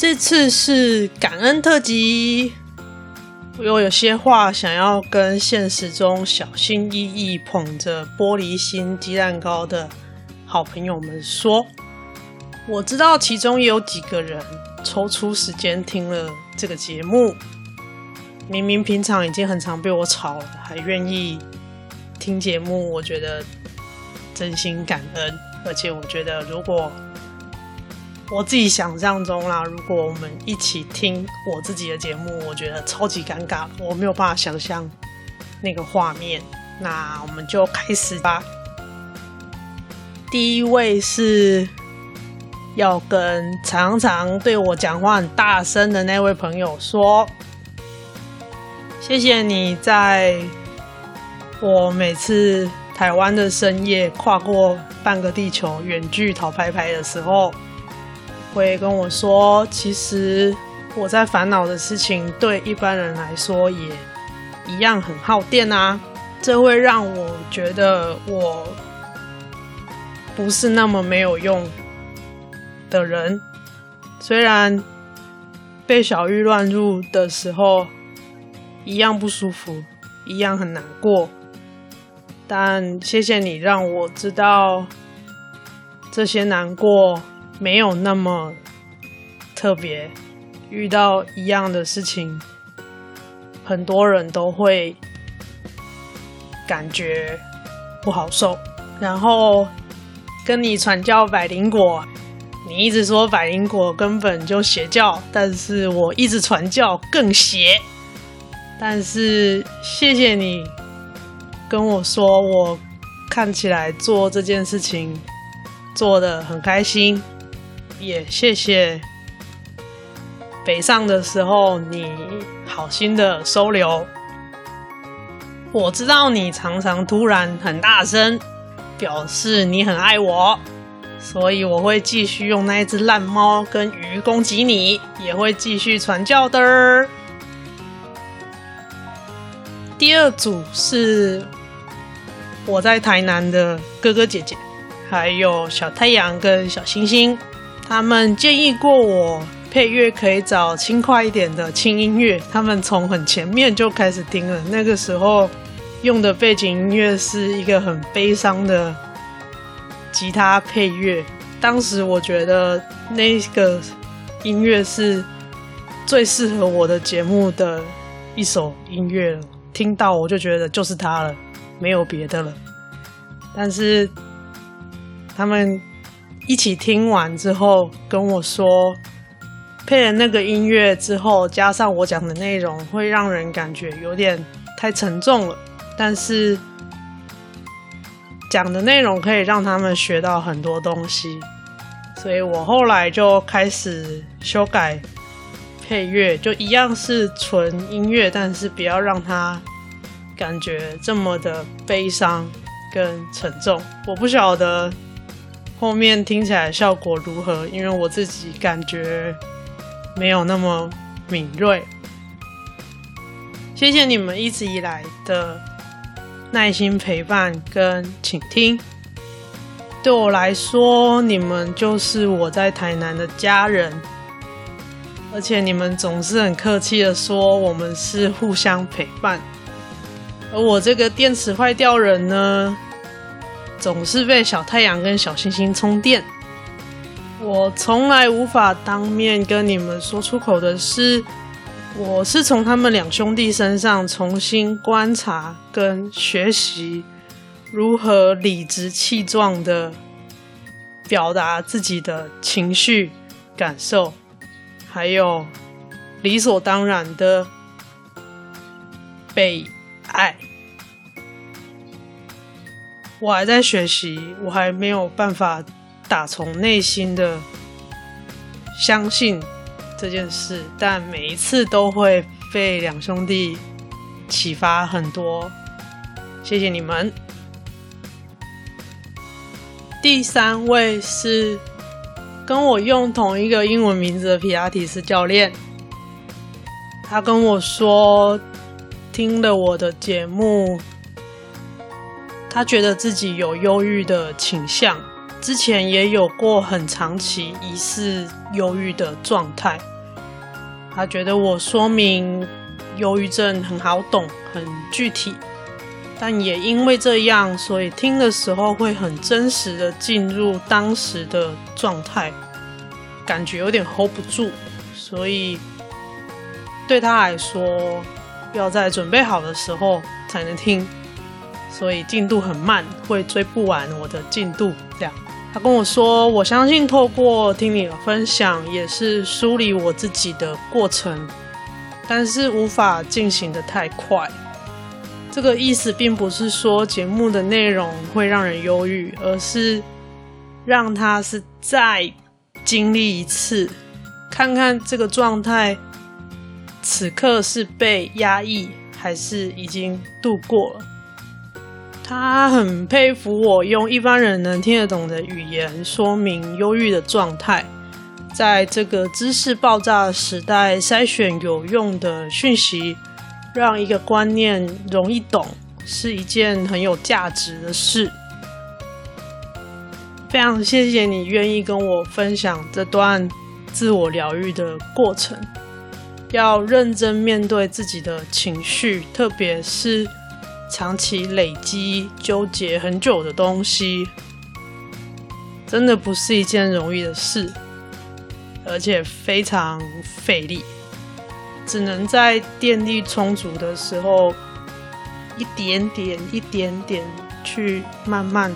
这次是感恩特辑，我又有些话想要跟现实中小心翼翼捧着玻璃心鸡蛋糕的好朋友们说。我知道其中有几个人抽出时间听了这个节目，明明平常已经很常被我吵了，还愿意听节目，我觉得真心感恩。而且我觉得如果我自己想象中啦，如果我们一起听我自己的节目，我觉得超级尴尬，我没有办法想象那个画面。那我们就开始吧。第一位是要跟常常对我讲话很大声的那位朋友说，谢谢你在我每次台湾的深夜跨过半个地球远距讨拍拍的时候。会跟我说，其实我在烦恼的事情，对一般人来说也一样很耗电啊。这会让我觉得我不是那么没有用的人。虽然被小玉乱入的时候一样不舒服，一样很难过，但谢谢你让我知道这些难过。没有那么特别，遇到一样的事情，很多人都会感觉不好受。然后跟你传教百灵果，你一直说百灵果根本就邪教，但是我一直传教更邪。但是谢谢你跟我说，我看起来做这件事情做的很开心。也谢谢北上的时候，你好心的收留。我知道你常常突然很大声，表示你很爱我，所以我会继续用那一只烂猫跟鱼攻击你，也会继续传教的。第二组是我在台南的哥哥姐姐，还有小太阳跟小星星。他们建议过我配乐可以找轻快一点的轻音乐，他们从很前面就开始听了。那个时候用的背景音乐是一个很悲伤的吉他配乐，当时我觉得那个音乐是最适合我的节目的一首音乐了，听到我就觉得就是它了，没有别的了。但是他们。一起听完之后跟我说，配了那个音乐之后，加上我讲的内容，会让人感觉有点太沉重了。但是讲的内容可以让他们学到很多东西，所以我后来就开始修改配乐，就一样是纯音乐，但是不要让它感觉这么的悲伤跟沉重。我不晓得。后面听起来效果如何？因为我自己感觉没有那么敏锐。谢谢你们一直以来的耐心陪伴跟倾听。对我来说，你们就是我在台南的家人，而且你们总是很客气的说我们是互相陪伴。而我这个电池坏掉人呢，总是被小太阳跟小星星充电。我从来无法当面跟你们说出口的是，我是从他们两兄弟身上重新观察跟学习如何理直气壮的表达自己的情绪感受，还有理所当然的被爱。我还在学习，我还没有办法打从内心的相信这件事，但每一次都会被两兄弟启发很多。谢谢你们。第三位是跟我用同一个英文名字的皮亚提斯教练，他跟我说，听了我的节目，他觉得自己有忧郁的倾向，之前也有过很长期疑似忧郁的状态。他觉得我说明忧郁症很好懂，很具体。但也因为这样，所以听的时候会很真实的进入当时的状态，感觉有点 hold 不住，所以对他来说，要在准备好的时候才能听，所以进度很慢，会追不完我的进度。这样，他跟我说，我相信透过听你的分享，也是梳理我自己的过程，但是无法进行的太快。这个意思并不是说节目的内容会让人忧郁，而是让他是再经历一次，看看这个状态此刻是被压抑还是已经度过了。他很佩服我用一般人能听得懂的语言说明忧郁的状态，在这个知识爆炸的时代筛选有用的讯息。让一个观念容易懂是一件很有价值的事。非常谢谢你愿意跟我分享这段自我疗愈的过程。要认真面对自己的情绪，特别是长期累积、纠结很久的东西，真的不是一件容易的事，而且非常费力。只能在电力充足的时候，一点点、一点点去慢慢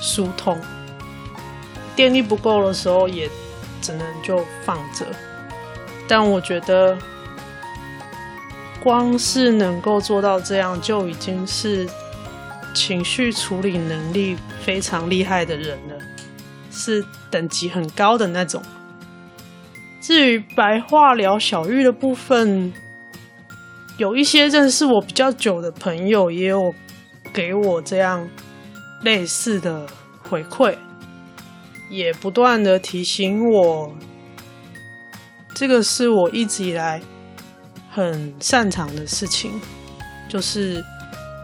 疏通；电力不够的时候，也只能就放着。但我觉得，光是能够做到这样，就已经是情绪处理能力非常厉害的人了，是等级很高的那种。至于白话聊小玉的部分，有一些认识我比较久的朋友也有给我这样类似的回馈，也不断的提醒我，这个是我一直以来很擅长的事情，就是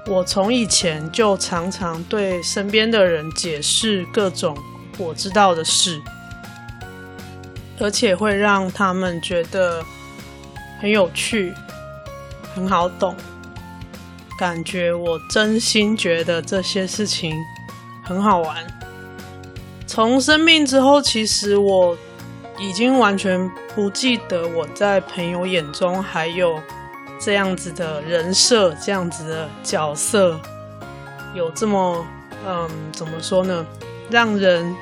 我从以前就常常对身边的人解释各种我知道的事。而且会让他们觉得很有趣、很好懂，感觉我真心觉得这些事情很好玩。从生病之后，其实我已经完全不记得我在朋友眼中还有这样子的人设、这样子的角色，有这么嗯，怎么说呢？让人。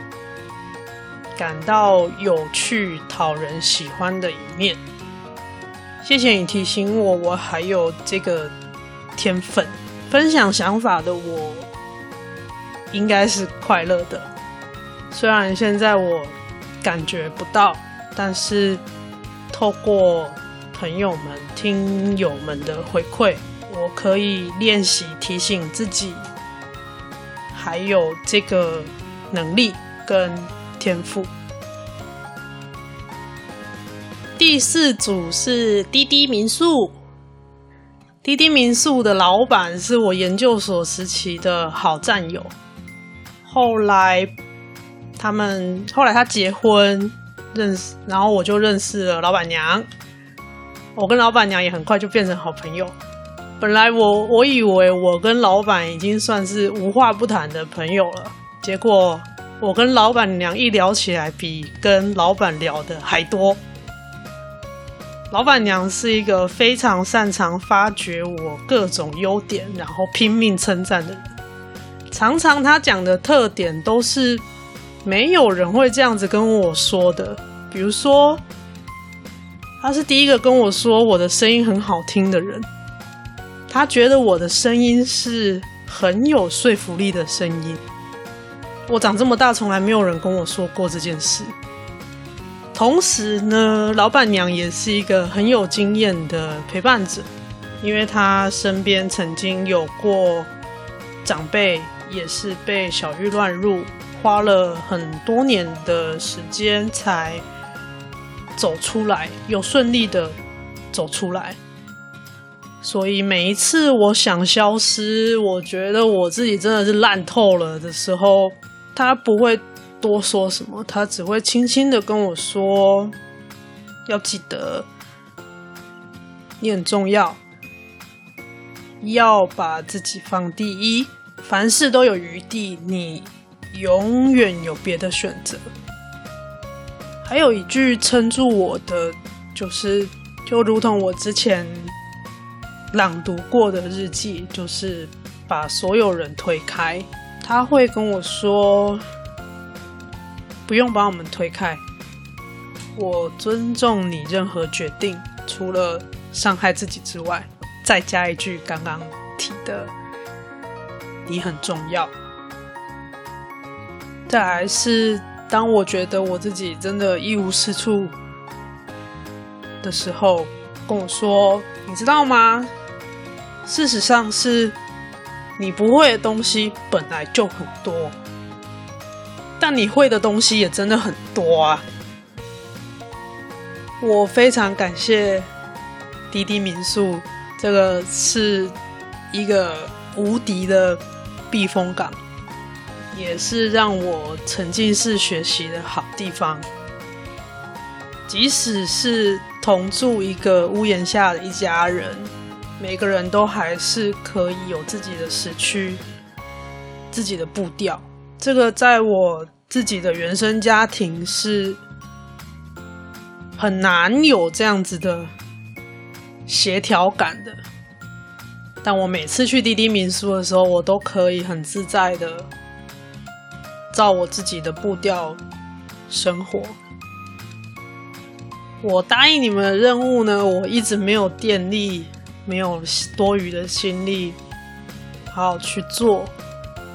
感到有趣、讨人喜欢的一面。谢谢你提醒我，我还有这个天分。分享想法的我，应该是快乐的。虽然现在我感觉不到，但是透过朋友们、听友们的回馈，我可以练习提醒自己，还有这个能力跟。天赋。第四组是滴滴民宿，滴滴民宿的老板是我研究所时期的好战友。后来他们后来他结婚认识，然后我就认识了老板娘。我跟老板娘也很快就变成好朋友。本来我我以为我跟老板已经算是无话不谈的朋友了，结果。我跟老板娘一聊起来，比跟老板聊的还多。老板娘是一个非常擅长发掘我各种优点，然后拼命称赞的人。常常她讲的特点都是没有人会这样子跟我说的。比如说，他是第一个跟我说我的声音很好听的人。他觉得我的声音是很有说服力的声音。我长这么大，从来没有人跟我说过这件事。同时呢，老板娘也是一个很有经验的陪伴者，因为她身边曾经有过长辈也是被小玉乱入，花了很多年的时间才走出来，又顺利的走出来。所以每一次我想消失，我觉得我自己真的是烂透了的时候，他不会多说什么，他只会轻轻的跟我说：“要记得，你很重要，要把自己放第一，凡事都有余地，你永远有别的选择。”还有一句撑住我的，就是就如同我之前。朗读过的日记，就是把所有人推开。他会跟我说：“不用把我们推开，我尊重你任何决定，除了伤害自己之外。”再加一句刚刚提的：“你很重要。”再来是当我觉得我自己真的一无是处的时候，跟我说：“你知道吗？”事实上是，你不会的东西本来就很多，但你会的东西也真的很多啊！我非常感谢滴滴民宿，这个是一个无敌的避风港，也是让我沉浸式学习的好地方。即使是同住一个屋檐下的一家人。每个人都还是可以有自己的时区、自己的步调。这个在我自己的原生家庭是很难有这样子的协调感的。但我每次去滴滴民宿的时候，我都可以很自在的照我自己的步调生活。我答应你们的任务呢，我一直没有电力。没有多余的心力，好好去做，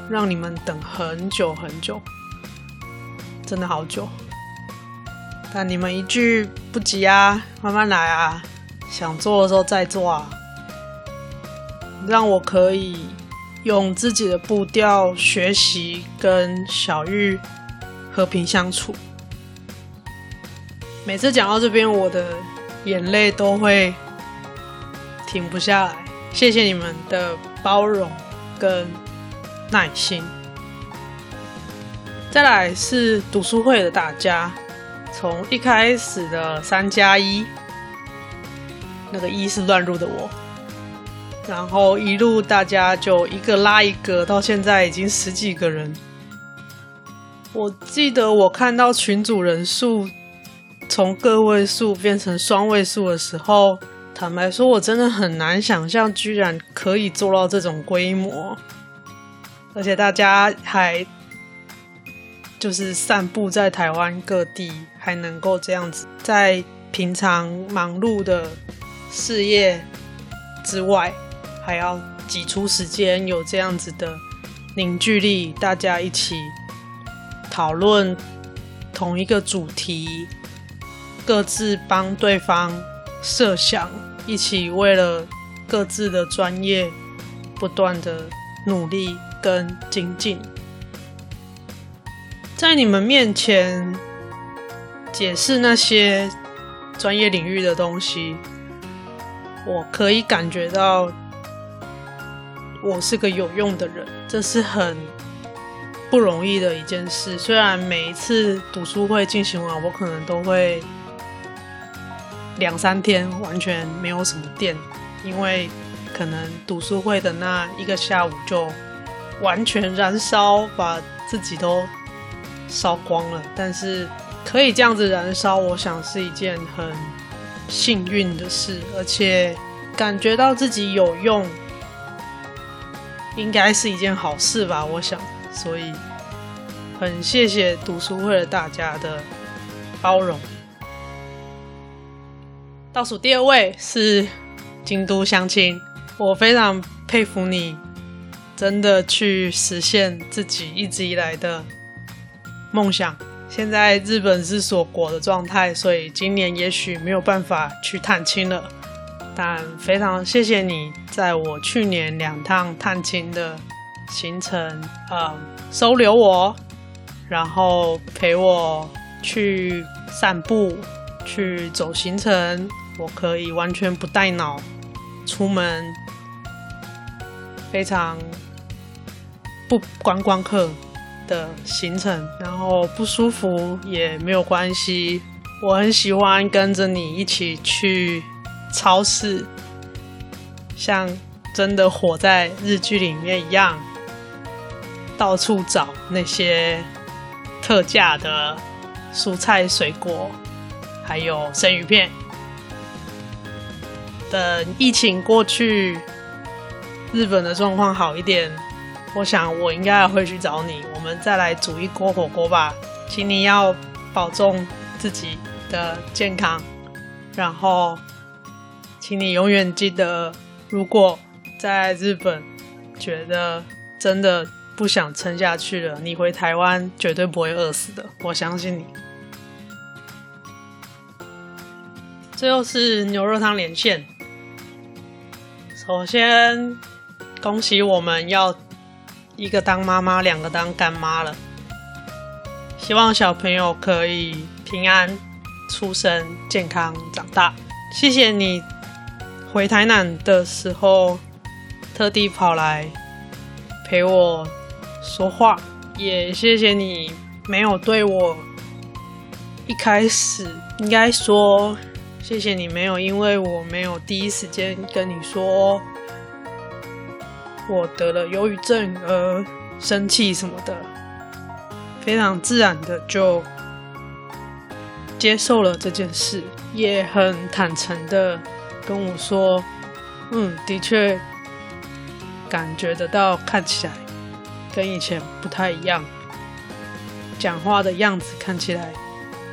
让你们等很久很久，真的好久。但你们一句不急啊，慢慢来啊，想做的时候再做啊，让我可以用自己的步调学习，跟小玉和平相处。每次讲到这边，我的眼泪都会。停不下来，谢谢你们的包容跟耐心。再来是读书会的大家，从一开始的三加一，那个一是乱入的我，然后一路大家就一个拉一个，到现在已经十几个人。我记得我看到群组人数从个位数变成双位数的时候。坦白说，我真的很难想象，居然可以做到这种规模，而且大家还就是散布在台湾各地，还能够这样子，在平常忙碌的事业之外，还要挤出时间有这样子的凝聚力，大家一起讨论同一个主题，各自帮对方设想。一起为了各自的专业不断的努力跟精进，在你们面前解释那些专业领域的东西，我可以感觉到我是个有用的人，这是很不容易的一件事。虽然每一次读书会进行完，我可能都会。两三天完全没有什么电，因为可能读书会的那一个下午就完全燃烧，把自己都烧光了。但是可以这样子燃烧，我想是一件很幸运的事，而且感觉到自己有用，应该是一件好事吧。我想，所以很谢谢读书会的大家的包容。倒数第二位是京都乡亲，我非常佩服你，真的去实现自己一直以来的梦想现在日本是锁国的状态，所以今年也许没有办法去探亲了。但非常谢谢你，在我去年两趟探亲的行程，嗯，收留我，然后陪我去散步，去走行程，我可以完全不带脑出门，非常不观光客的行程，然后不舒服也没有关系。我很喜欢跟着你一起去超市，像真的活在日剧里面一样，到处找那些特价的蔬菜水果，还有生鱼片。等疫情过去，日本的状况好一点。我想我应该会去找你，我们再来煮一锅火锅吧。请你要保重自己的健康，然后请你永远记得，如果在日本觉得真的不想撑下去了，你回台湾绝对不会饿死的，我相信你。最后是牛肉汤连线，首先恭喜我们要。一个当妈妈，两个当干妈了。希望小朋友可以平安出生，健康长大。谢谢你回台南的时候特地跑来陪我说话，也谢谢你没有对我一开始应该说谢谢你没有因为我没有第一时间跟你说。我得了忧郁症而生气什么的，非常自然的就接受了这件事，也很坦诚的跟我说：“嗯，的确感觉得到，看起来跟以前不太一样，讲话的样子看起来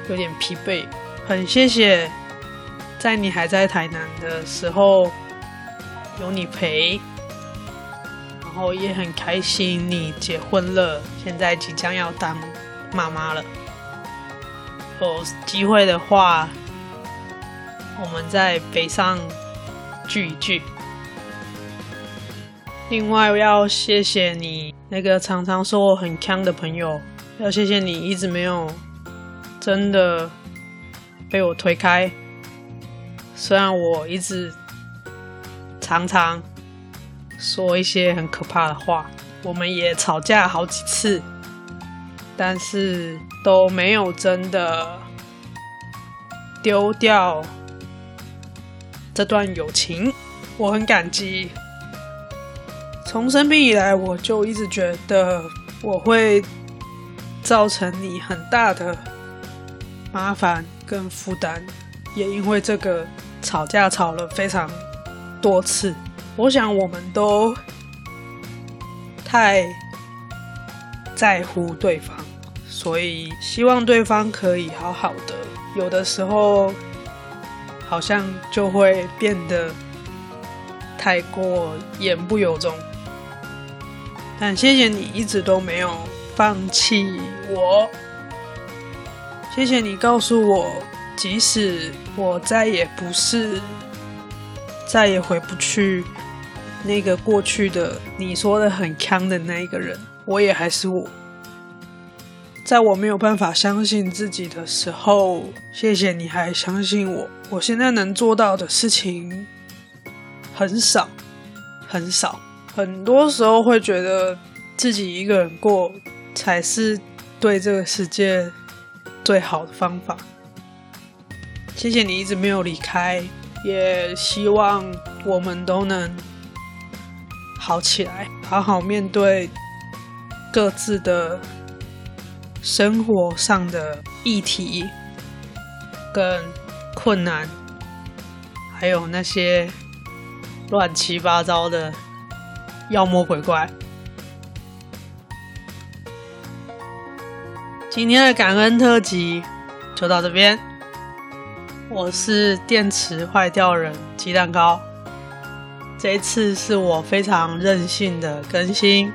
有点疲惫。”很谢谢在你还在台南的时候有你陪。然后也很开心，你结婚了，现在即将要当妈妈了。有机会的话，我们在北上聚一聚。另外，我要谢谢你那个常常说我很锵的朋友，要谢谢你一直没有真的被我推开。虽然我一直常常。说一些很可怕的话，我们也吵架好几次，但是都没有真的丢掉这段友情，我很感激。从生病以来，我就一直觉得我会造成你很大的麻烦跟负担，也因为这个吵架吵了非常多次。我想我们都太在乎对方，所以希望对方可以好好的。有的时候好像就会变得太过言不由衷。但谢谢你一直都没有放弃我，谢谢你告诉我，即使我再也不是，再也回不去。那个过去的你说的很锵的那一个人，我也还是我。在我没有办法相信自己的时候，谢谢你还相信我。我现在能做到的事情很少，很少。很多时候会觉得自己一个人过才是对这个世界最好的方法。谢谢你一直没有离开，也希望我们都能。好起来，好好面对各自的生活上的议题跟困难，还有那些乱七八糟的妖魔鬼怪。今天的感恩特辑就到这边，我是电池坏掉人鸡蛋糕。这一次是我非常任性的更新，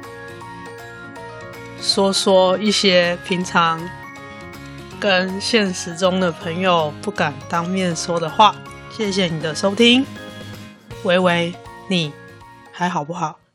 说说一些平常跟现实中的朋友不敢当面说的话。谢谢你的收听，维维，你还好不好？